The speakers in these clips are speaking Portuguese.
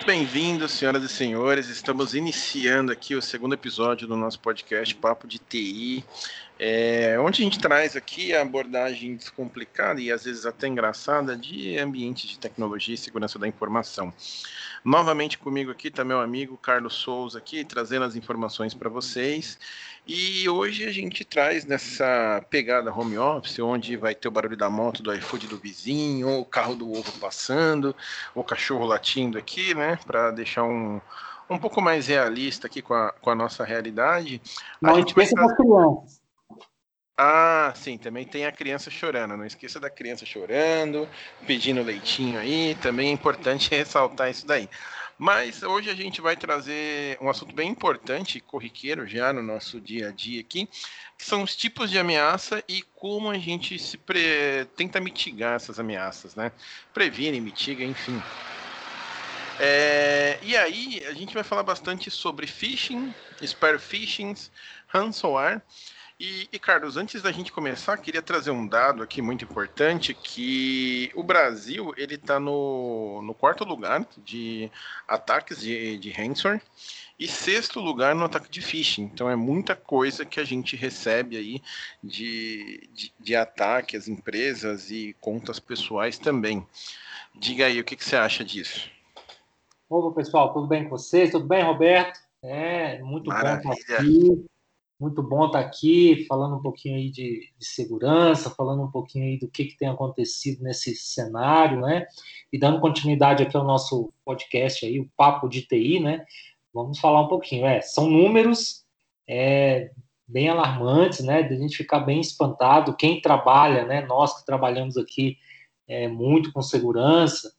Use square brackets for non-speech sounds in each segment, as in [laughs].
Muito bem-vindos, senhoras e senhores. Estamos iniciando aqui o segundo episódio do nosso podcast Papo de TI, é, onde a gente traz aqui a abordagem descomplicada e às vezes até engraçada de ambiente de tecnologia e segurança da informação. Novamente comigo aqui está meu amigo Carlos Souza aqui, trazendo as informações para vocês. E hoje a gente traz nessa pegada home office, onde vai ter o barulho da moto, do iFood do vizinho, o carro do ovo passando, o cachorro latindo aqui, né? Para deixar um, um pouco mais realista aqui com a, com a nossa realidade. Não esqueça das crianças. Ah, sim, também tem a criança chorando. Não esqueça da criança chorando, pedindo leitinho aí. Também é importante [laughs] ressaltar isso daí. Mas hoje a gente vai trazer um assunto bem importante, corriqueiro já no nosso dia a dia aqui, que são os tipos de ameaça e como a gente se pre... tenta mitigar essas ameaças, né? Previne, mitiga, enfim. É... E aí a gente vai falar bastante sobre phishing, spear phishing, ransomware. E, e, Carlos, antes da gente começar, queria trazer um dado aqui muito importante, que o Brasil ele está no, no quarto lugar de ataques de, de ransomware e sexto lugar no ataque de phishing. Então é muita coisa que a gente recebe aí de, de, de ataque às empresas e contas pessoais também. Diga aí, o que, que você acha disso? Opa, pessoal, tudo bem com vocês? Tudo bem, Roberto? É, muito Maravilha. bom estar aqui. Muito bom estar aqui falando um pouquinho aí de, de segurança, falando um pouquinho aí do que, que, tem acontecido nesse cenário, né? E dando continuidade aqui ao nosso podcast aí, o Papo de TI, né? Vamos falar um pouquinho. É, são números é, bem alarmantes, né? De a gente ficar bem espantado. Quem trabalha, né? Nós que trabalhamos aqui é, muito com segurança,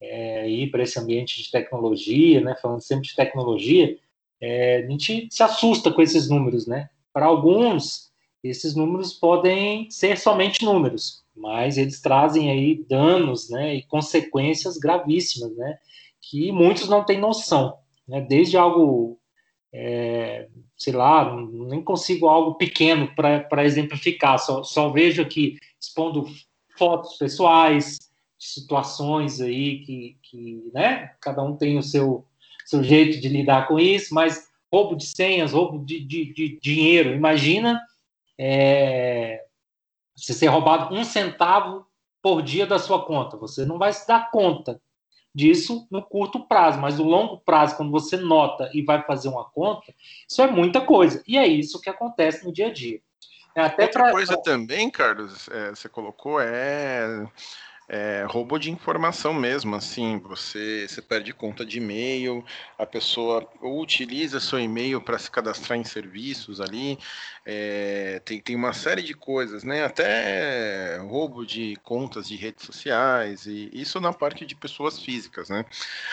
é, ir para esse ambiente de tecnologia, né? Falando sempre de tecnologia, é, a gente se assusta com esses números, né? Para alguns, esses números podem ser somente números, mas eles trazem aí danos, né, e consequências gravíssimas, né, que muitos não têm noção, né? Desde algo, é, sei lá, nem consigo algo pequeno para exemplificar, só, só vejo aqui expondo fotos pessoais, situações aí que, que, né, cada um tem o seu seu jeito de lidar com isso, mas roubo de senhas, roubo de, de, de dinheiro. Imagina é, você ser roubado um centavo por dia da sua conta. Você não vai se dar conta disso no curto prazo, mas no longo prazo, quando você nota e vai fazer uma conta, isso é muita coisa. E é isso que acontece no dia a dia. É até Outra pra... coisa também, Carlos, é, você colocou é é, roubo de informação mesmo, assim, você, você perde conta de e-mail, a pessoa utiliza seu e-mail para se cadastrar em serviços ali, é, tem, tem uma série de coisas, né? Até roubo de contas de redes sociais, e isso na parte de pessoas físicas, né?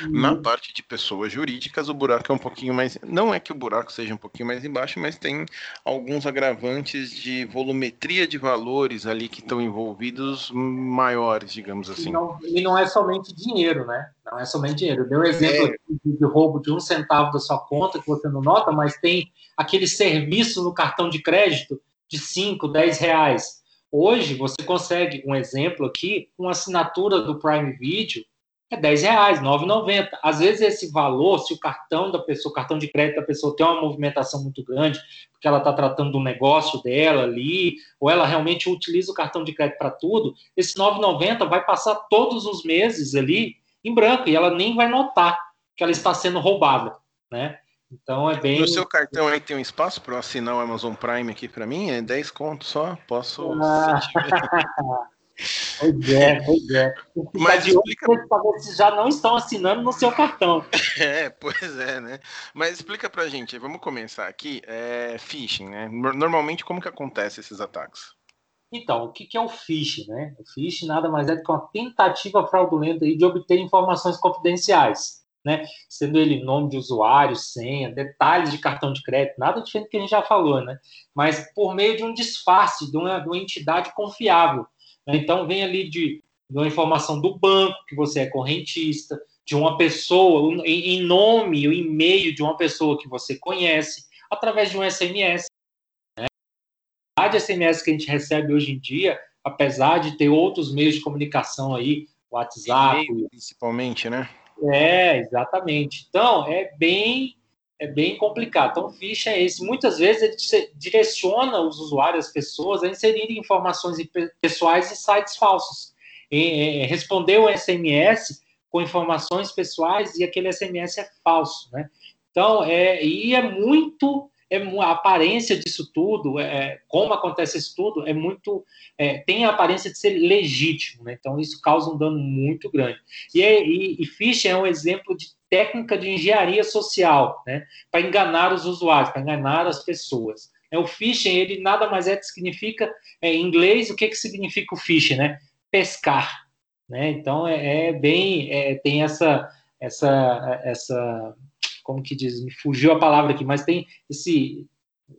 Uhum. Na parte de pessoas jurídicas, o buraco é um pouquinho mais. Não é que o buraco seja um pouquinho mais embaixo, mas tem alguns agravantes de volumetria de valores ali que estão envolvidos maiores, digamos assim. E não, e não é somente dinheiro, né? Não é somente dinheiro. Deu um exemplo é. de, roubo de um centavo da sua conta que você não nota, mas tem aquele serviço no cartão de crédito de 5, 10 reais. Hoje, você consegue, um exemplo aqui, uma assinatura do Prime Video é 10 reais, 9,90. Às vezes esse valor, se o cartão da pessoa, o cartão de crédito da pessoa tem uma movimentação muito grande, porque ela está tratando do negócio dela ali, ou ela realmente utiliza o cartão de crédito para tudo, esse 9,90 vai passar todos os meses ali em branco e ela nem vai notar que ela está sendo roubada, né? Então é bem. No seu cartão aí tem um espaço para assinar o Amazon Prime aqui para mim? É 10 contos só? Posso. Ah. [laughs] pois é, pois é. Mas explica. Se já não estão assinando no seu cartão. [laughs] É, pois é, né? Mas explica pra gente, vamos começar aqui. É, phishing, né? Normalmente, como que acontece esses ataques? Então, o que é o phishing, né? O phishing nada mais é do que uma tentativa fraudulenta de obter informações confidenciais né? Sendo ele nome de usuário, senha, detalhes de cartão de crédito, nada diferente do que a gente já falou, né? Mas por meio de um disfarce, de uma, de uma entidade confiável. Né? Então, vem ali de, de, uma informação do banco, que você é correntista, de uma pessoa, em, em nome, o e-mail de uma pessoa que você conhece, através de um SMS. Né? A de SMS que a gente recebe hoje em dia apesar de ter outros meios de comunicação aí, WhatsApp. principalmente, né? É, exatamente. Então, é bem é bem complicado. Então, phishing é esse. Muitas vezes ele direciona os usuários, as pessoas, a inserirem informações pessoais em sites falsos. E, responder um SMS com informações pessoais e aquele SMS é falso, né? Então, é, e é muito é, a aparência disso tudo, é, como acontece isso tudo, é muito. É, tem a aparência de ser legítimo, né? Então isso causa um dano muito grande. E, é, e, e phishing é um exemplo de técnica de engenharia social, né? Para enganar os usuários, para enganar as pessoas. É, o phishing, ele nada mais é que significa, é, em inglês, o que, que significa o phishing, né? Pescar. Né? Então é, é bem. É, tem essa. essa, essa como que diz, me fugiu a palavra aqui, mas tem esse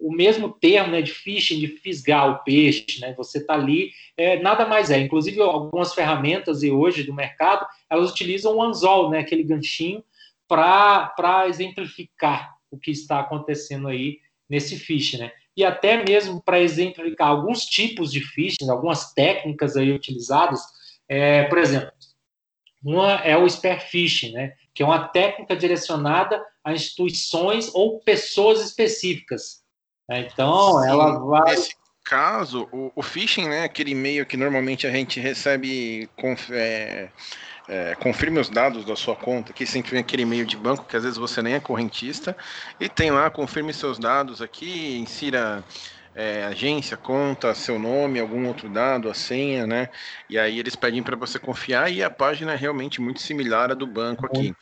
o mesmo termo né, de fishing, de fisgar o peixe, né? Você está ali, é, nada mais é. Inclusive, algumas ferramentas e hoje do mercado, elas utilizam o anzol, né, aquele ganchinho, para exemplificar o que está acontecendo aí nesse phishing, né? E até mesmo para exemplificar alguns tipos de phishing, algumas técnicas aí utilizadas, é, por exemplo, uma é o spear phishing, né? Que é uma técnica direcionada a instituições ou pessoas específicas. Então, Sim, ela vai. Nesse caso, o, o phishing, né, aquele e-mail que normalmente a gente recebe com. É, é, confirme os dados da sua conta, que sempre vem aquele e-mail de banco que às vezes você nem é correntista, e tem lá, confirme seus dados aqui, insira é, agência, conta, seu nome, algum outro dado, a senha, né? E aí eles pedem para você confiar e a página é realmente muito similar à do banco aqui.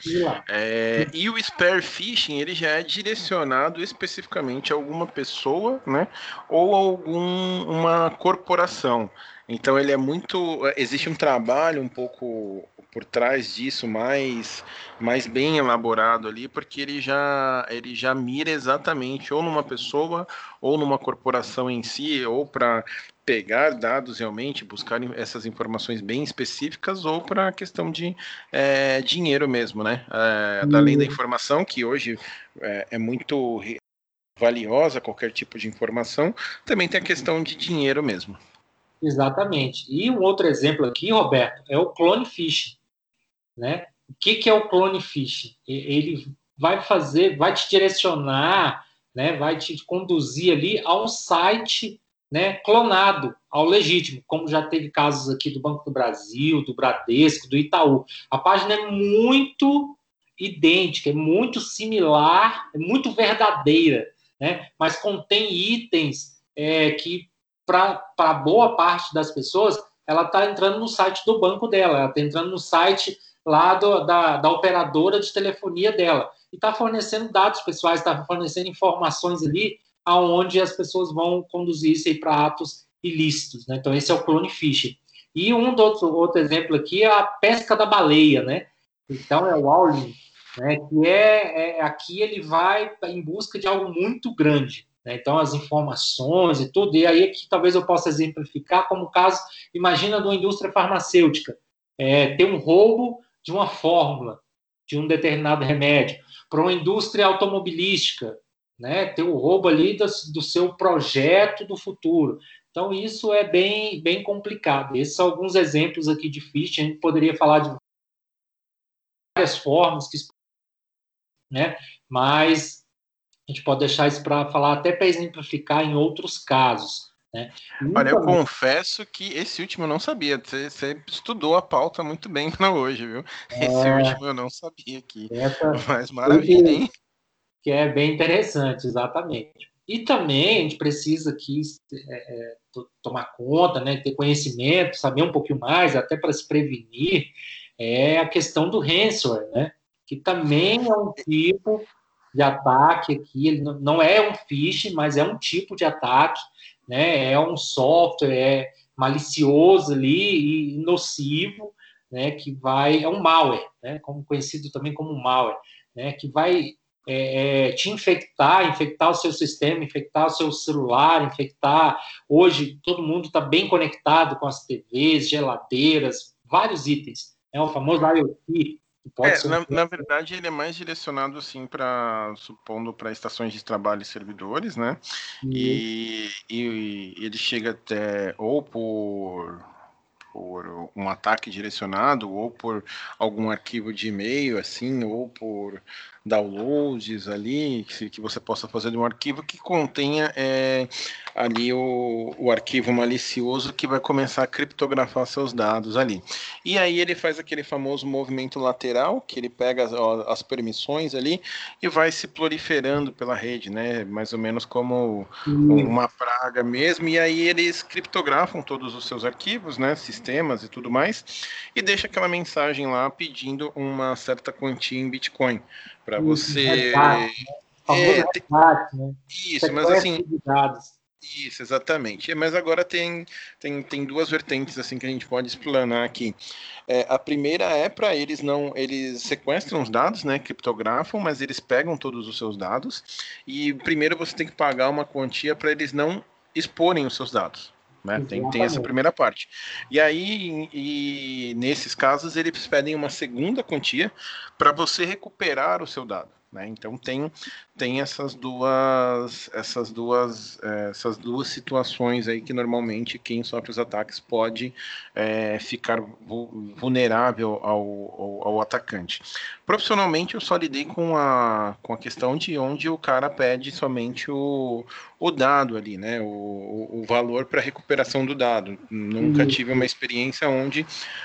É, e o spare phishing ele já é direcionado especificamente a alguma pessoa, né? Ou algum uma corporação. Então ele é muito. Existe um trabalho um pouco por trás disso mais, mais bem elaborado ali, porque ele já, ele já mira exatamente ou numa pessoa ou numa corporação em si, ou para pegar dados realmente, buscar essas informações bem específicas, ou para a questão de é, dinheiro mesmo, né? É, além da informação, que hoje é, é muito valiosa qualquer tipo de informação, também tem a questão de dinheiro mesmo. Exatamente. E um outro exemplo aqui, Roberto, é o clone phishing. Né? O que, que é o clone phishing? Ele vai fazer, vai te direcionar, né, vai te conduzir ali a um site né, clonado ao legítimo, como já teve casos aqui do Banco do Brasil, do Bradesco, do Itaú. A página é muito idêntica, é muito similar, é muito verdadeira, né, mas contém itens é, que, para boa parte das pessoas, ela está entrando no site do banco dela, ela está entrando no site lá do, da, da operadora de telefonia dela. E está fornecendo dados pessoais, está fornecendo informações ali aonde as pessoas vão conduzir isso para atos ilícitos. Né? Então, esse é o clone phishing. E um outro, outro exemplo aqui é a pesca da baleia, né? Então, é o Owling, né? que é, é, aqui ele vai em busca de algo muito grande. Né? Então, as informações e tudo, e aí aqui talvez eu possa exemplificar como caso, imagina de uma indústria farmacêutica, é, ter um roubo de uma fórmula, de um determinado remédio, para uma indústria automobilística, né? ter o roubo ali do, do seu projeto do futuro. Então, isso é bem, bem complicado. Esses são alguns exemplos aqui de phishing. A gente poderia falar de várias formas, que, né? mas a gente pode deixar isso para falar até para exemplificar em outros casos. Né? Olha, eu confesso que esse último eu não sabia. Você, você estudou a pauta muito bem para [laughs] hoje, viu? É, esse último eu não sabia aqui. Essa, [laughs] Mas maravilha, hein? Que é bem interessante, exatamente. E também a gente precisa aqui é, é, tomar conta, né, ter conhecimento, saber um pouquinho mais, até para se prevenir, é a questão do ransomware, né? Que também é um tipo de ataque aqui, não é um phishing, mas é um tipo de ataque né? É um software é malicioso ali e nocivo, né? Que vai é um malware, né? Como conhecido também como malware, né? Que vai é, é, te infectar, infectar o seu sistema, infectar o seu celular, infectar. Hoje todo mundo está bem conectado com as TVs, geladeiras, vários itens. É o famoso IoT, É, na, na, verdade, ele é mais direcionado assim para, supondo, para estações de trabalho e servidores, né? Uhum. E, e, ele chega até ou por por um ataque direcionado, ou por algum arquivo de e-mail, assim, ou por downloads ali, que, que você possa fazer de um arquivo que contenha é, ali o, o arquivo malicioso que vai começar a criptografar seus dados ali. E aí ele faz aquele famoso movimento lateral, que ele pega as, as permissões ali e vai se proliferando pela rede, né? Mais ou menos como hum. uma praga mesmo. E aí eles criptografam todos os seus arquivos, né? Sistemas e tudo mais, e deixa aquela mensagem lá pedindo uma certa quantia em Bitcoin para você. né? É, tem... né? Isso, mas assim. Isso, exatamente. Mas agora tem, tem, tem duas vertentes assim que a gente pode explanar aqui. É, a primeira é para eles não, eles sequestram os dados, né, criptografam, mas eles pegam todos os seus dados e primeiro você tem que pagar uma quantia para eles não exporem os seus dados. Né? Tem, tem essa primeira parte. E aí, e, nesses casos, eles pedem uma segunda quantia para você recuperar o seu dado. Né? Então tem, tem essas duas essas duas é, essas duas situações aí que normalmente quem sofre os ataques pode é, ficar vulnerável ao, ao, ao, atacante. Profissionalmente eu só lidei com a, com a questão de onde o cara pede somente o, o dado ali, né? O, o valor para recuperação do dado. Nunca uhum. tive uma experiência onde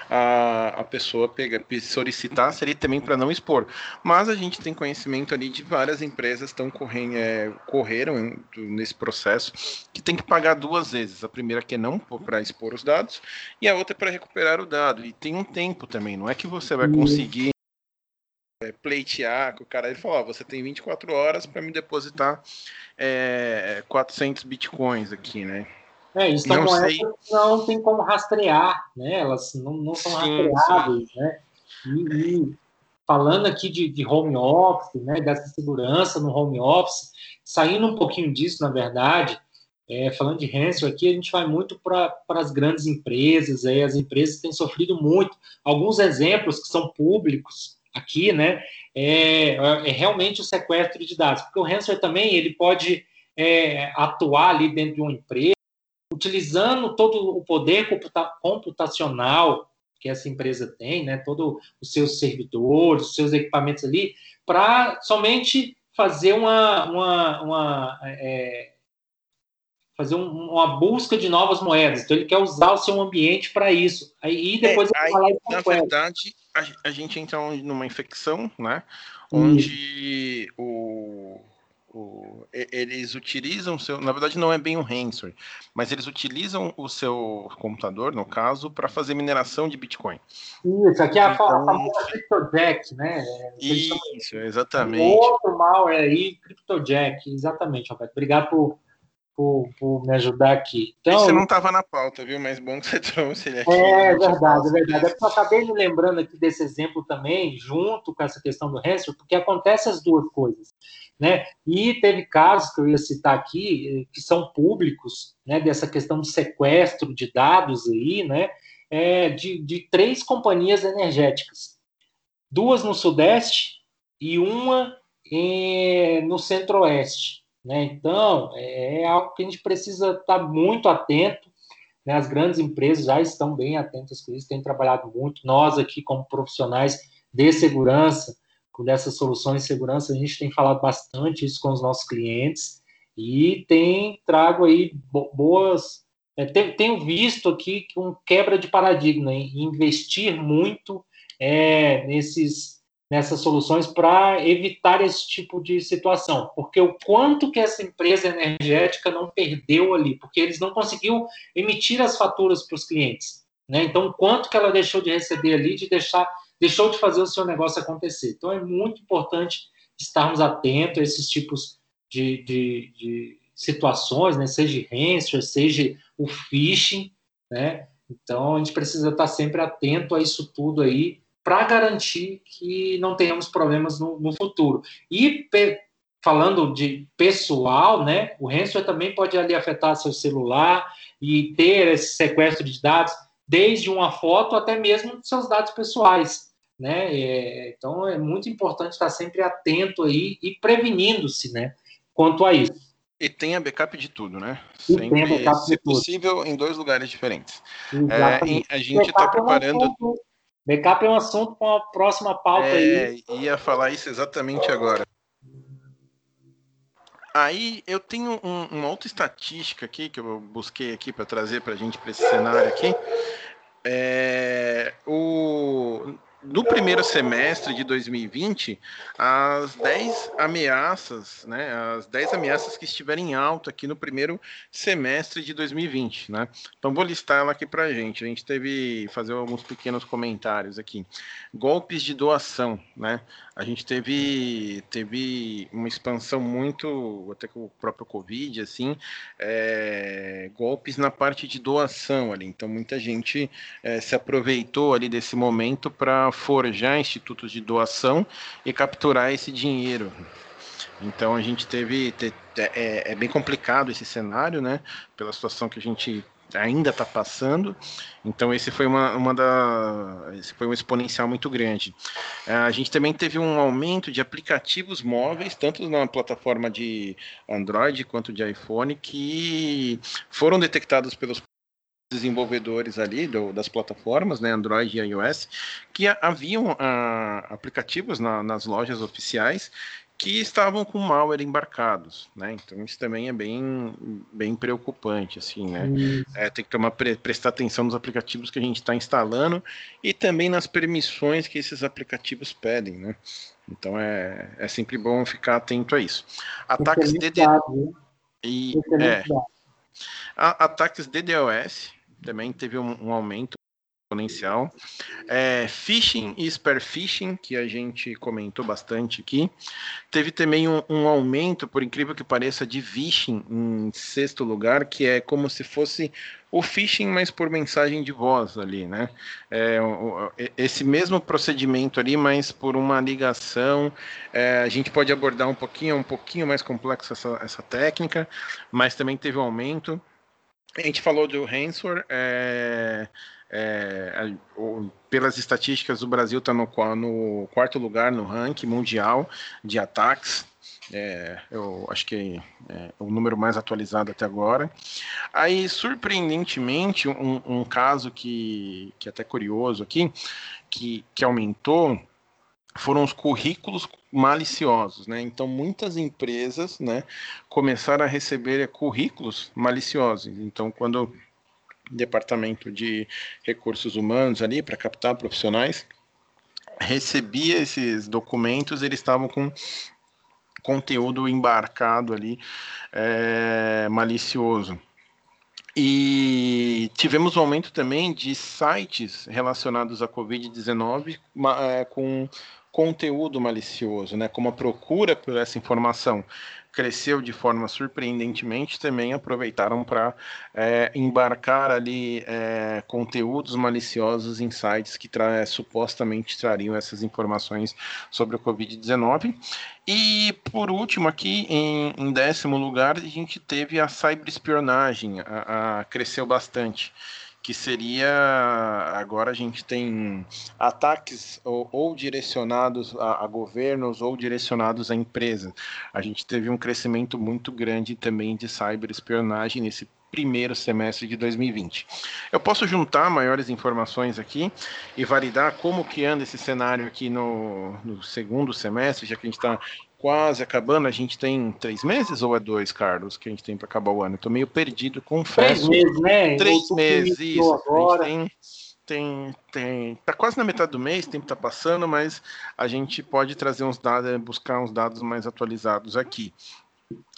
a, a pessoa pega, solicitasse ali também para não expor. Mas a gente tem conhecimento ali de várias empresas estão correndo, é, correram nesse processo que tem que pagar duas vezes. A primeira que é não para expor os dados e a outra é para recuperar o dado. E tem um tempo também. Não é que você vai conseguir é, pleitear com o cara. Ele falou: oh, você tem 24 horas para me depositar é, 400 bitcoins aqui, né? É, isso não, sei. não tem como rastrear, né? Elas não, não são sim, rastreáveis, sim. né? E, e, falando aqui de, de, home office, né? Dessa segurança no home office, saindo um pouquinho disso, na verdade, é, falando de ransomware aqui, a gente vai muito para as grandes empresas, aí as empresas têm sofrido muito. Alguns exemplos que são públicos aqui, né? É, é realmente o sequestro de dados, porque o ransomware também ele pode é, atuar ali dentro de uma empresa, utilizando todo o poder computacional que essa empresa tem, né, todos os seus servidores, os seus equipamentos ali, para somente fazer uma, uma, uma é, fazer um, uma busca de novas moedas. Então ele quer usar o seu ambiente para isso. Aí depois é, aí, na verdade a, a, gente entra numa infecção, né, onde o o, eles utilizam seu, na verdade não é bem um ransomware, mas eles utilizam o seu computador, no caso, para fazer mineração de Bitcoin. Isso, aqui é a então, famosa CryptoJack, né? Isso, exatamente. O outro mal é aí CryptoJack, exatamente, Roberto. Obrigado por, por, por me ajudar aqui. Então, Você não estava na pauta, viu? Mas bom que você [laughs] trouxe ele aqui. É verdade, é verdade. É eu acabei me lembrando aqui desse exemplo também, junto com essa questão do ransomware, porque acontece as duas coisas. Né? E teve casos que eu ia citar aqui, eh, que são públicos, né, dessa questão de sequestro de dados aí, né, é, de, de três companhias energéticas. Duas no Sudeste e uma em, no Centro-Oeste. Né? Então, é, é algo que a gente precisa estar muito atento. Né? As grandes empresas já estão bem atentas com isso, têm trabalhado muito. Nós aqui, como profissionais de segurança, dessas soluções de segurança, a gente tem falado bastante isso com os nossos clientes e tem trago aí boas. É, tenho visto aqui um quebra de paradigma em investir muito é, nesses, nessas soluções para evitar esse tipo de situação, porque o quanto que essa empresa energética não perdeu ali, porque eles não conseguiu emitir as faturas para os clientes, né? Então, quanto que ela deixou de receber ali, de deixar deixou de fazer o seu negócio acontecer. Então é muito importante estarmos atentos a esses tipos de, de, de situações, né? seja ransomware, seja o phishing, né? Então a gente precisa estar sempre atento a isso tudo aí para garantir que não tenhamos problemas no, no futuro. E falando de pessoal, né? O ransomware também pode ali afetar seu celular e ter esse sequestro de dados, desde uma foto até mesmo seus dados pessoais. né? É, então é muito importante estar sempre atento aí e prevenindo-se, né? Quanto a isso. E tenha backup de tudo, né? E sempre, se possível, em dois lugares diferentes. É, a gente está preparando. Backup é um assunto para a próxima pauta é, aí. Ia falar isso exatamente agora. Aí eu tenho um, uma outra estatística aqui que eu busquei aqui para trazer para a gente para esse cenário aqui. É, o, no primeiro semestre de 2020, as 10 ameaças, né, as 10 ameaças que estiverem em alta aqui no primeiro semestre de 2020, né? Então vou listar ela aqui para a gente. A gente teve fazer alguns pequenos comentários aqui. Golpes de doação, né? A gente teve teve uma expansão muito até com o próprio Covid, assim, é, golpes na parte de doação ali. Então muita gente é, se aproveitou ali desse momento para forjar institutos de doação e capturar esse dinheiro. Então a gente teve é, é bem complicado esse cenário, né? Pela situação que a gente ainda está passando. Então esse foi uma, uma da esse foi um exponencial muito grande. É, a gente também teve um aumento de aplicativos móveis, tanto na plataforma de Android quanto de iPhone, que foram detectados pelos desenvolvedores ali do, das plataformas, né, Android e iOS, que haviam a, aplicativos na, nas lojas oficiais que estavam com malware embarcados, né? Então isso também é bem, bem preocupante, assim, né? É, tem que tomar prestar atenção nos aplicativos que a gente está instalando e também nas permissões que esses aplicativos pedem, né? Então é, é sempre bom ficar atento a isso. Ataques DD... e, é, ataques DDoS também teve um, um aumento exponencial. É, phishing e spear phishing, que a gente comentou bastante aqui. Teve também um, um, aumento, por incrível que pareça, de phishing em sexto lugar, que é como se fosse o phishing, mas por mensagem de voz ali, né? É, esse mesmo procedimento ali, mas por uma ligação. É, a gente pode abordar um pouquinho, um pouquinho mais complexo essa, essa técnica, mas também teve um aumento. A gente falou do Hansor, é, é, pelas estatísticas, o Brasil está no, no, quarto lugar no ranking mundial de ataques. É, eu acho que é o número mais atualizado até agora. Aí, surpreendentemente, um, um caso que, que é até curioso aqui, que, que aumentou, foram os currículos maliciosos, né? Então muitas empresas, né, começaram a receber currículos maliciosos. Então quando o departamento de recursos humanos ali para captar profissionais recebia esses documentos, eles estavam com conteúdo embarcado ali é, malicioso. E tivemos um aumento também de sites relacionados à Covid-19 é, com conteúdo malicioso, né? Como a procura por essa informação cresceu de forma surpreendentemente, também aproveitaram para é, embarcar ali é, conteúdos maliciosos em sites que tra supostamente trariam essas informações sobre o Covid-19. E por último, aqui em, em, décimo lugar, a gente teve a cyberespionagem, a, a cresceu bastante que seria agora a gente tem ataques ou, ou direcionados a, a, governos ou direcionados a empresas. A gente teve um crescimento muito grande também de cyberespionagem nesse primeiro semestre de 2020. Eu posso juntar maiores informações aqui e validar como que anda esse cenário aqui no, no segundo semestre, já que a gente está quase acabando. A gente tem três meses ou é dois, Carlos, que a gente tem para acabar o ano? Estou meio perdido, confesso. Três meses, né? Três meses, isso. Agora. tem, tem, tem, tá quase na metade do mês, o tempo está passando, mas a gente pode trazer uns dados, buscar uns dados mais atualizados aqui.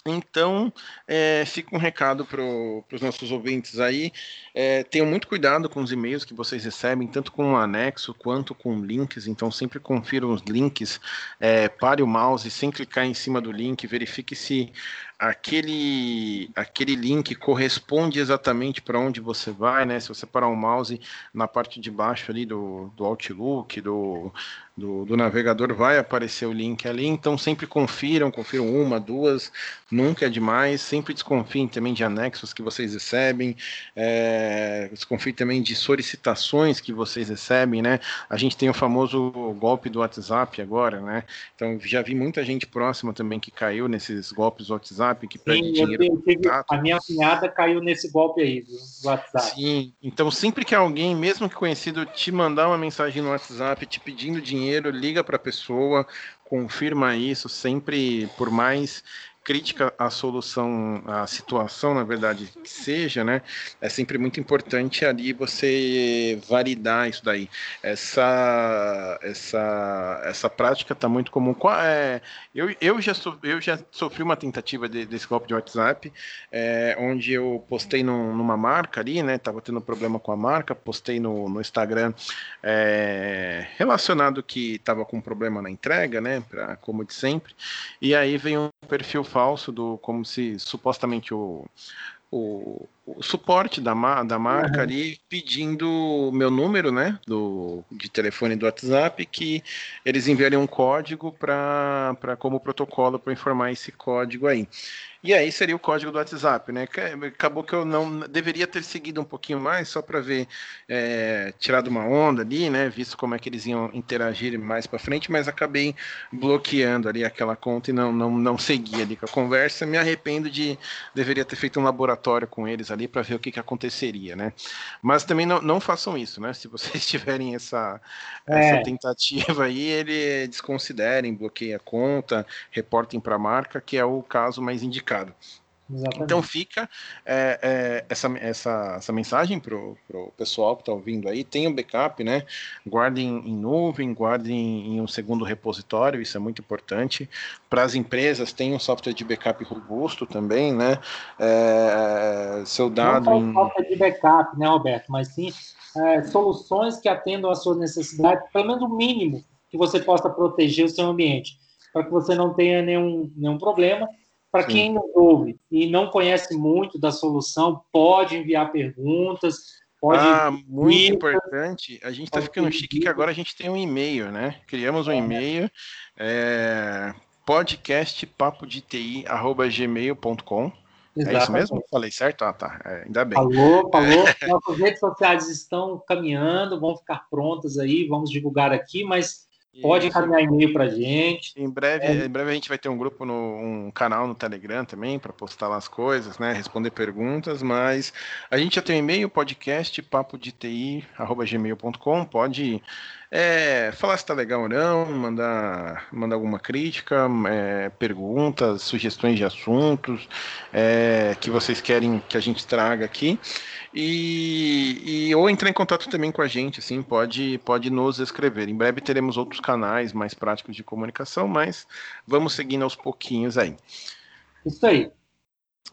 Então, é, fica um recado para os nossos ouvintes aí. É, tenham muito cuidado com os e-mails que vocês recebem, tanto com o anexo quanto com links. Então, sempre confiram os links, é, pare o mouse sem clicar em cima do link, verifique se aquele, aquele link corresponde exatamente para onde você vai, né? Se você parar o mouse na parte de baixo ali do, do Outlook, do, do, do navegador, vai aparecer o link ali. Então, sempre confiram, confiram uma, duas, nunca é demais. Sempre desconfiem também de anexos que vocês recebem, é, desconfiem também de solicitações que vocês recebem, né? A gente tem o famoso golpe do WhatsApp agora, né? Então já vi muita gente próxima também que caiu nesses golpes do WhatsApp, que Sim, dinheiro. Eu tive, a minha cunhada caiu nesse golpe aí do WhatsApp. Sim, então sempre que alguém, mesmo que conhecido, te mandar uma mensagem no WhatsApp te pedindo dinheiro, liga para a pessoa, confirma isso, sempre, por mais crítica à solução, à situação, na verdade, que seja, né? É sempre muito importante ali você validar isso daí. Essa, essa, essa prática está muito comum. É, eu, eu, já so, eu já sofri uma tentativa de, desse golpe de WhatsApp, é, onde eu postei no, numa marca ali, né? Tava tendo problema com a marca, postei no, no Instagram é, relacionado que estava com problema na entrega, né? Pra, como de sempre. E aí vem um perfil falso do como se supostamente o, o, o suporte da, da marca uhum. ali pedindo o meu número, né, do, de telefone do WhatsApp, que eles enviariam um código para como protocolo para informar esse código aí. E aí seria o código do WhatsApp, né? Acabou que eu não deveria ter seguido um pouquinho mais, só para ver, é, tirado uma onda ali, né? Visto como é que eles iam interagir mais para frente, mas acabei bloqueando ali aquela conta e não, não, não segui ali com a conversa. Me arrependo de deveria ter feito um laboratório com eles ali para ver o que, que aconteceria, né? Mas também não, não façam isso, né? Se vocês [laughs] tiverem essa, é. essa tentativa aí, ele desconsiderem, bloqueiem a conta, reportem para a marca, que é o caso mais indicado mercado. Exatamente. Então fica é, é, essa, essa, essa mensagem para o pessoal que está ouvindo aí, tenham backup, né? Guardem em nuvem, guardem em um segundo repositório, isso é muito importante. Para as empresas, tem um software de backup robusto também, né? É, seu dado. Não em... software de backup, né, Roberto? Mas sim é, soluções que atendam às suas necessidades, pelo menos o mínimo que você possa proteger o seu ambiente, para que você não tenha nenhum, nenhum problema para quem não ouve e não conhece muito da solução, pode enviar perguntas. Pode ah, muito importante. A gente está ficando chique que agora a gente tem um e-mail, né? Criamos um é. e-mail, é, podcastpapodti.gmail.com. É isso mesmo? Falei certo? Ah, tá. É, ainda bem. Falou, falou. [laughs] Nossas redes sociais estão caminhando, vão ficar prontas aí, vamos divulgar aqui, mas Pode encaminhar e-mail para gente. Em breve, é. em breve a gente vai ter um grupo no um canal no Telegram também para postar lá as coisas, né? Responder perguntas, mas a gente já tem um e-mail, podcast papo de TI, arroba gmail.com. Pode é, falar se está legal ou não, mandar, mandar alguma crítica, é, perguntas, sugestões de assuntos é, que vocês querem que a gente traga aqui. E, e, ou entrar em contato também com a gente, assim, pode, pode nos escrever. Em breve teremos outros canais mais práticos de comunicação, mas vamos seguindo aos pouquinhos aí. Isso aí.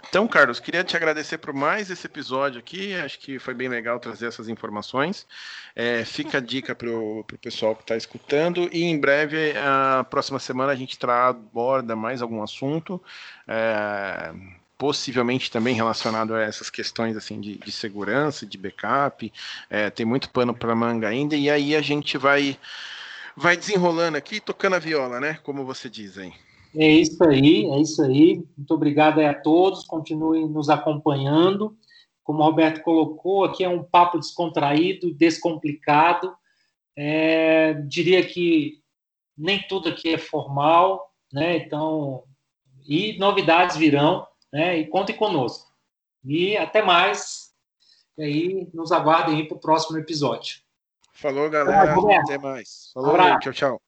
Então, Carlos, queria te agradecer por mais esse episódio aqui. Acho que foi bem legal trazer essas informações. É, fica a dica para o pessoal que está escutando. E em breve, a próxima semana, a gente aborda mais algum assunto. É, possivelmente também relacionado a essas questões assim de, de segurança, de backup. É, tem muito pano para manga ainda, e aí a gente vai vai desenrolando aqui, tocando a viola, né? Como você diz aí. É isso aí, é isso aí. Muito obrigado a todos, continuem nos acompanhando. Como o Roberto colocou, aqui é um papo descontraído, descomplicado. É, diria que nem tudo aqui é formal, né? Então, e novidades virão né? E contem conosco. E até mais. E aí, nos aguardem para o próximo episódio. Falou, galera. Até mais. Falou, tchau, tchau.